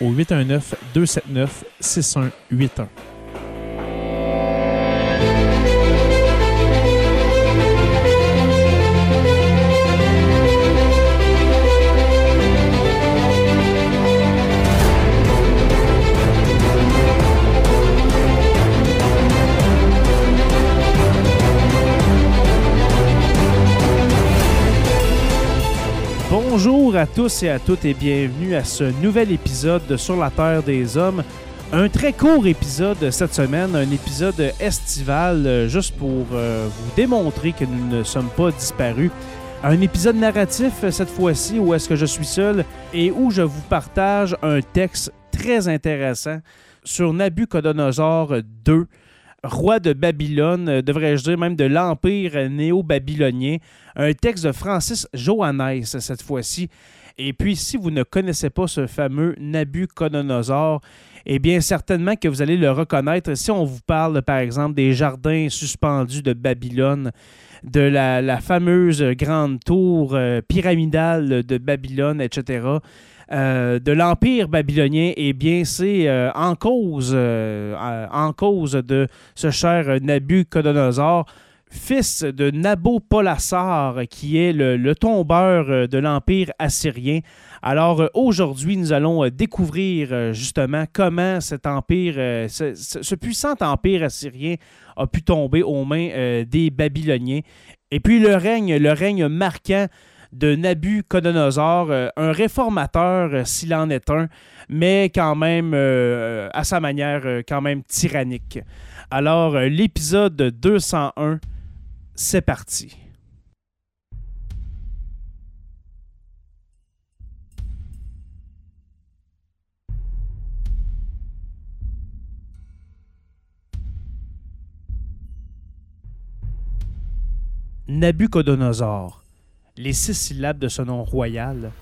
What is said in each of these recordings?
au 819 à tous et à toutes et bienvenue à ce nouvel épisode de Sur la Terre des Hommes. Un très court épisode cette semaine, un épisode estival, euh, juste pour euh, vous démontrer que nous ne sommes pas disparus. Un épisode narratif euh, cette fois-ci où est-ce que je suis seul et où je vous partage un texte très intéressant sur Nabucodonosor II, roi de Babylone, euh, devrais-je dire même de l'Empire néo-babylonien. Un texte de Francis Johannes cette fois-ci. Et puis, si vous ne connaissez pas ce fameux Nabucodonosor, eh bien, certainement que vous allez le reconnaître si on vous parle, par exemple, des jardins suspendus de Babylone, de la, fameuse grande tour euh, pyramidale de Babylone, etc. Euh, de l'Empire babylonien, eh bien, c'est euh, en, cause, en cause de ce cher Nabucodonosor, fils de Nabopolassar, qui est le tombeur de l'Empire assyrien. Alors euh, aujourd'hui, nous allons euh, découvrir euh, justement comment cet empire, ce, puissant empire assyrien a pu tomber aux mains des Babyloniens. Et puis le règne, le règne marquant de Nabucodonosor, un réformateur s'il en est un, mais quand même à sa manière quand même tyrannique. Alors l'épisode 201, c'est parti. Nabucodonosor, les six syllabes de ce nom royal,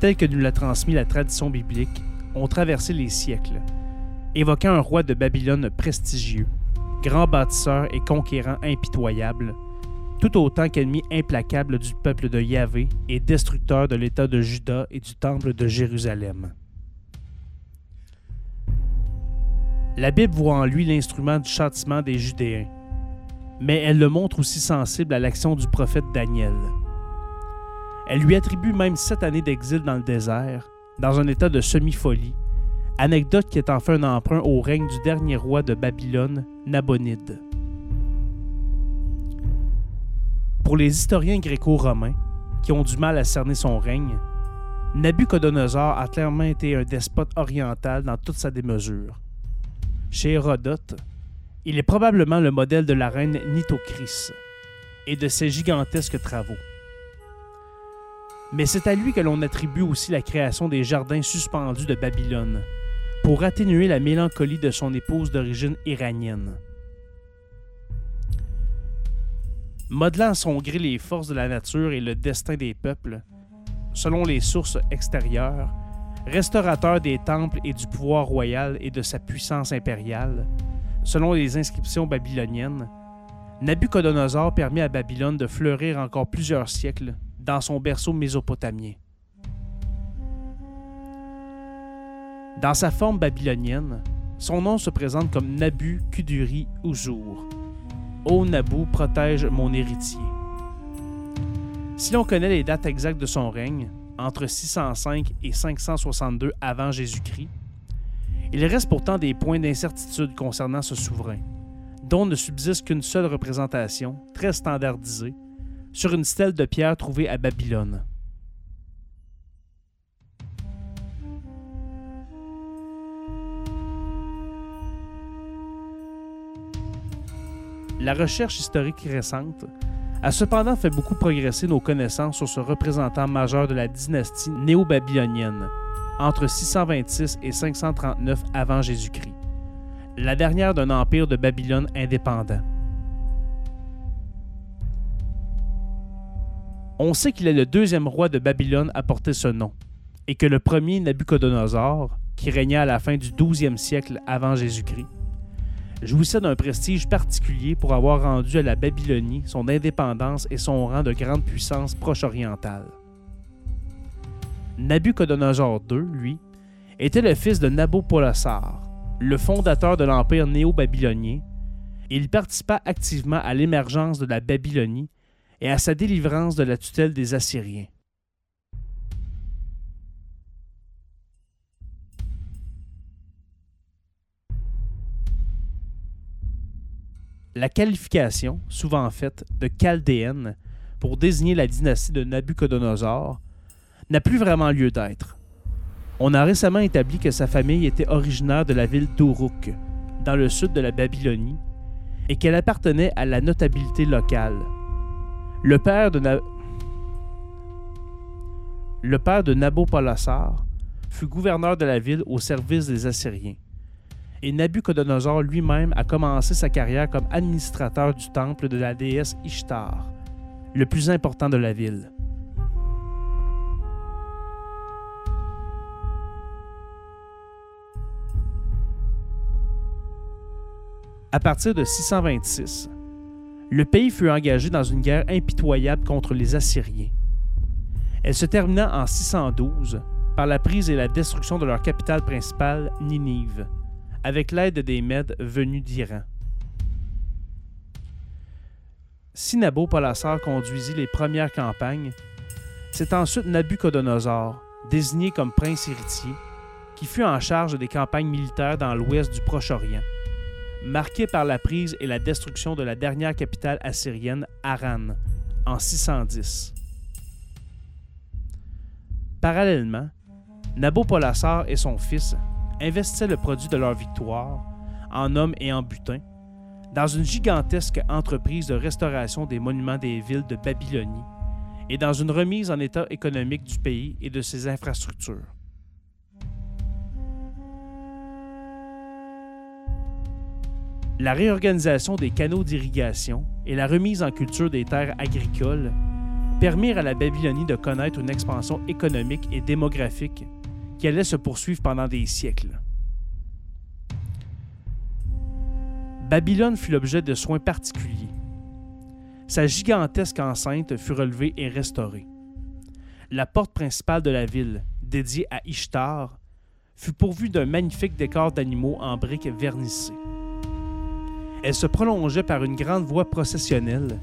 tel que nous l'a transmis la tradition biblique, ont traversé les siècles, évoquant un roi de Babylone prestigieux, grand bâtisseur et conquérant impitoyable, tout autant qu'ennemi implacable du peuple de Yahvé et destructeur de l'État de Juda et du temple de Jérusalem. La Bible voit en lui l'instrument du châtiment des Judéens, mais elle le montre aussi sensible à l'action du prophète Daniel. Elle lui attribue même sept années d'exil dans le désert, dans un état de semi-folie, anecdote qui est en fait un emprunt au règne du dernier roi de Babylone, Nabonide. Pour les historiens gréco-romains, qui ont du mal à cerner son règne, Nabucodonosor a clairement été un despote oriental dans toute sa démesure. Chez Hérodote, il est probablement le modèle de la reine Nitocris et de ses gigantesques travaux. Mais c'est à lui que l'on attribue aussi la création des jardins suspendus de Babylone, pour atténuer la mélancolie de son épouse d'origine iranienne. Modelant à son gré les forces de la nature et le destin des peuples, selon les sources extérieures, restaurateur des temples et du pouvoir royal et de sa puissance impériale, selon les inscriptions babyloniennes, Nabucodonosor permit à Babylone de fleurir encore plusieurs siècles dans son berceau mésopotamien. Dans sa forme babylonienne, son nom se présente comme Nabu Kuduri Uzur. Ô Nabu, protège mon héritier. Si l'on connaît les dates exactes de son règne, entre 605 et 562 avant Jésus-Christ, il reste pourtant des points d'incertitude concernant ce souverain, dont ne subsiste qu'une seule représentation, très standardisée, sur une stèle de pierre trouvée à Babylone. La recherche historique récente a cependant fait beaucoup progresser nos connaissances sur ce représentant majeur de la dynastie néo-babylonienne, entre 626 et 539 avant Jésus-Christ, la dernière d'un empire de Babylone indépendant. On sait qu'il est le deuxième roi de Babylone à porter ce nom, et que le premier Nabucodonosor, qui régna à la fin du 12e siècle avant Jésus-Christ, jouissait d'un prestige particulier pour avoir rendu à la Babylonie son indépendance et son rang de grande puissance proche-orientale. Nabucodonosor II, lui, était le fils de Nabopolassar, le fondateur de l'empire néo-babylonien, il participa activement à l'émergence de la Babylonie et à sa délivrance de la tutelle des Assyriens. La qualification, souvent faite de chaldéenne pour désigner la dynastie de Nabucodonosor, n'a plus vraiment lieu d'être. On a récemment établi que sa famille était originaire de la ville d'Uruk, dans le sud de la Babylonie, et qu'elle appartenait à la notabilité locale. Le père de, de Nabopolassar fut gouverneur de la ville au service des Assyriens et Nabucodonosor lui-même a commencé sa carrière comme administrateur du temple de la déesse Ishtar, le plus important de la ville. À partir de 626, le pays fut engagé dans une guerre impitoyable contre les Assyriens. Elle se termina en 612 par la prise et la destruction de leur capitale principale, Ninive, avec l'aide des Mèdes venus d'Iran. Si Nabopolassar conduisit les premières campagnes, c'est ensuite Nabucodonosor, désigné comme prince héritier, qui fut en charge des campagnes militaires dans l'ouest du Proche-Orient, marqué par la prise et la destruction de la dernière capitale assyrienne, Haran, en 610. Parallèlement, Nabopolassar et son fils, investissaient le produit de leur victoire, en hommes et en butin, dans une gigantesque entreprise de restauration des monuments des villes de Babylonie et dans une remise en état économique du pays et de ses infrastructures. La réorganisation des canaux d'irrigation et la remise en culture des terres agricoles permirent à la Babylonie de connaître une expansion économique et démographique qui allait se poursuivre pendant des siècles. Babylone fut l'objet de soins particuliers. Sa gigantesque enceinte fut relevée et restaurée. La porte principale de la ville, dédiée à Ishtar, fut pourvue d'un magnifique décor d'animaux en briques vernissées. Elle se prolongeait par une grande voie processionnelle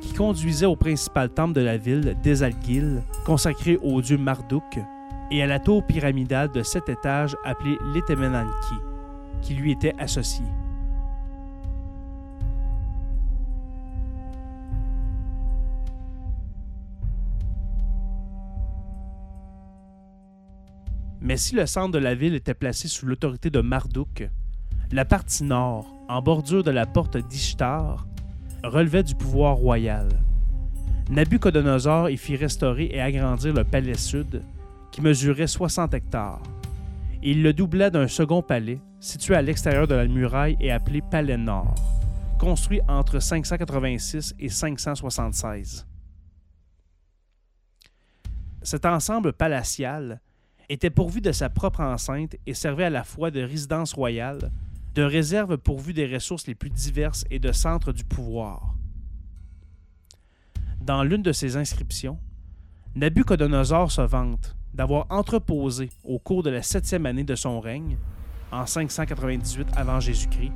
qui conduisait au principal temple de la ville, Desalgil, consacré au dieu Marduk, et à la tour pyramidale de sept étages appelée l'Etemenanki, qui lui était associée. Mais si le centre de la ville était placé sous l'autorité de Marduk, la partie nord, en bordure de la porte d'Ishtar, relevait du pouvoir royal. Nabucodonosor y fit restaurer et agrandir le palais sud, qui mesurait 60 hectares. il le doubla d'un second palais, situé à l'extérieur de la muraille et appelé Palais Nord, construit entre 586 et 576. Cet ensemble palatial était pourvu de sa propre enceinte et servait à la fois de résidence royale, de réserves pourvues des ressources les plus diverses et de centres du pouvoir. Dans l'une de ses inscriptions, Nabucodonosor se vante d'avoir entreposé au cours de la septième année de son règne, en 598 avant Jésus-Christ,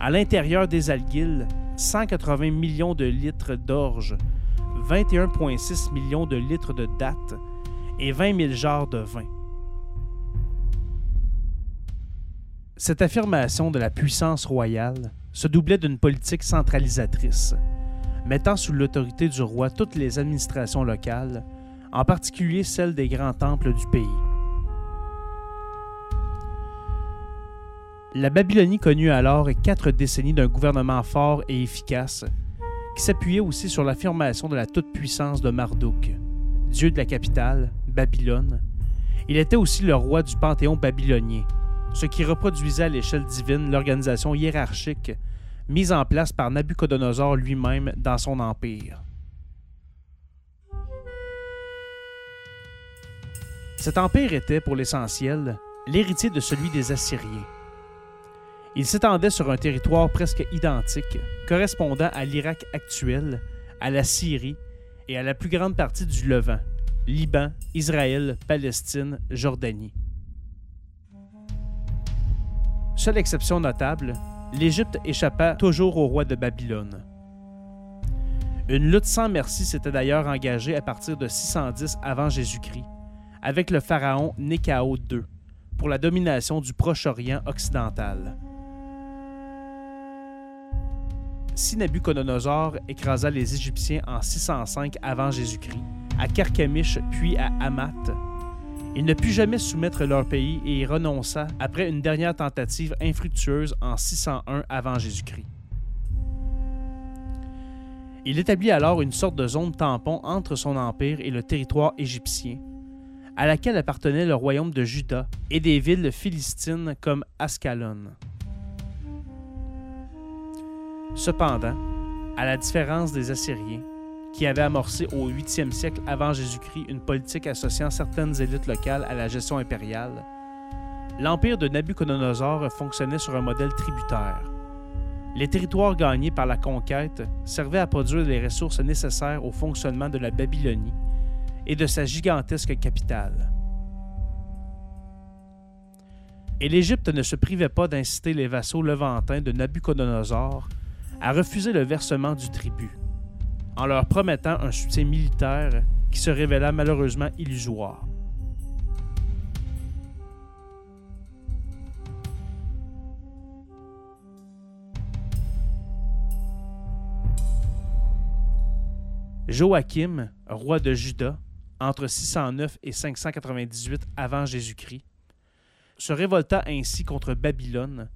à l'intérieur des Alguilles, 180 millions de litres d'orge, 21,6 millions de litres de dattes et 20 000 jarres de vin. Cette affirmation de la puissance royale se doublait d'une politique centralisatrice, mettant sous l'autorité du roi toutes les administrations locales, en particulier celles des grands temples du pays. La Babylonie connut alors quatre décennies d'un gouvernement fort et efficace, qui s'appuyait aussi sur l'affirmation de la toute-puissance de Marduk, dieu de la capitale, Babylone. Il était aussi le roi du panthéon babylonien, ce qui reproduisait à l'échelle divine l'organisation hiérarchique mise en place par Nabucodonosor lui-même dans son empire. Cet empire était, pour l'essentiel, l'héritier de celui des Assyriens. Il s'étendait sur un territoire presque identique, correspondant à l'Irak actuel, à la Syrie et à la plus grande partie du Levant, Liban, Israël, Palestine, Jordanie. Seule exception notable, l'Égypte échappa toujours au roi de Babylone. Une lutte sans merci s'était d'ailleurs engagée à partir de 610 avant Jésus-Christ, avec le pharaon Néchao II, pour la domination du Proche-Orient occidental. si Nabucodonosor écrasa les Égyptiens en 605 avant Jésus-Christ, à Carchemish puis à Hamath, il ne put jamais soumettre leur pays et y renonça après une dernière tentative infructueuse en 601 avant Jésus-Christ. Il établit alors une sorte de zone tampon entre son empire et le territoire égyptien, à laquelle appartenait le royaume de Juda et des villes philistines comme Ascalon. Cependant, à la différence des Assyriens, qui avaient amorcé au 8e siècle avant Jésus-Christ une politique associant certaines élites locales à la gestion impériale, l'empire de Nabucodonosor fonctionnait sur un modèle tributaire. Les territoires gagnés par la conquête servaient à produire les ressources nécessaires au fonctionnement de la Babylonie et de sa gigantesque capitale. Et l'Égypte ne se privait pas d'inciter les vassaux levantins de Nabucodonosor à refuser le versement du tribut, en leur promettant un soutien militaire qui se révéla malheureusement illusoire. Joachim, roi de Juda, entre 609 et 598 avant Jésus-Christ, se révolta ainsi contre Babylone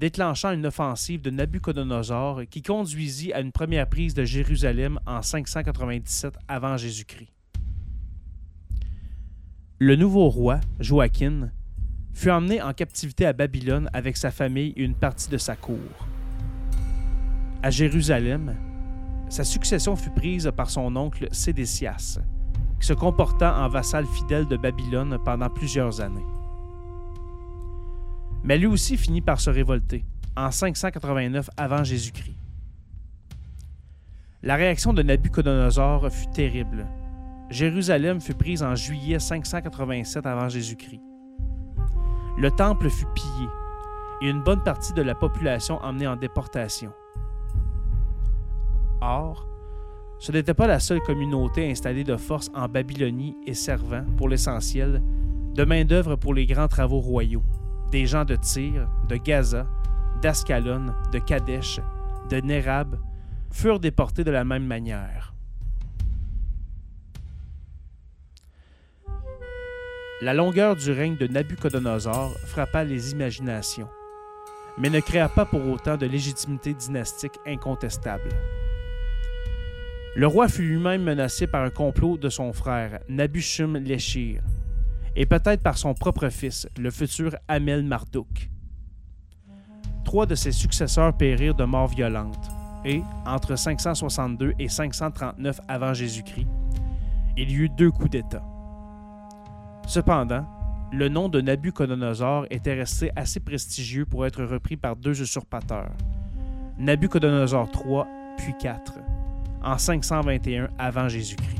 déclenchant une offensive de Nabucodonosor qui conduisit à une première prise de Jérusalem en 597 avant Jésus-Christ. Le nouveau roi, Joachim, fut emmené en captivité à Babylone avec sa famille et une partie de sa cour. À Jérusalem, sa succession fut prise par son oncle Sédécias, qui se comporta en vassal fidèle de Babylone pendant plusieurs années mais lui aussi finit par se révolter en 589 avant Jésus-Christ. La réaction de Nabucodonosor fut terrible. Jérusalem fut prise en juillet 587 avant Jésus-Christ. Le temple fut pillé et une bonne partie de la population emmenée en déportation. Or, ce n'était pas la seule communauté installée de force en Babylonie et servant, pour l'essentiel, de main-d'œuvre pour les grands travaux royaux des gens de Tyr, de Gaza, d'Ascalon, de Kadesh, de Nérab, furent déportés de la même manière. La longueur du règne de Nabucodonosor frappa les imaginations, mais ne créa pas pour autant de légitimité dynastique incontestable. Le roi fut lui-même menacé par un complot de son frère, Nabuchum Léchir, et peut-être par son propre fils, le futur Amel Marduk. Trois de ses successeurs périrent de mort violente, et, entre 562 et 539 avant Jésus-Christ, il y eut deux coups d'État. Cependant, le nom de Nabucodonosor était resté assez prestigieux pour être repris par deux usurpateurs, Nabucodonosor III puis IV, en 521 avant Jésus-Christ.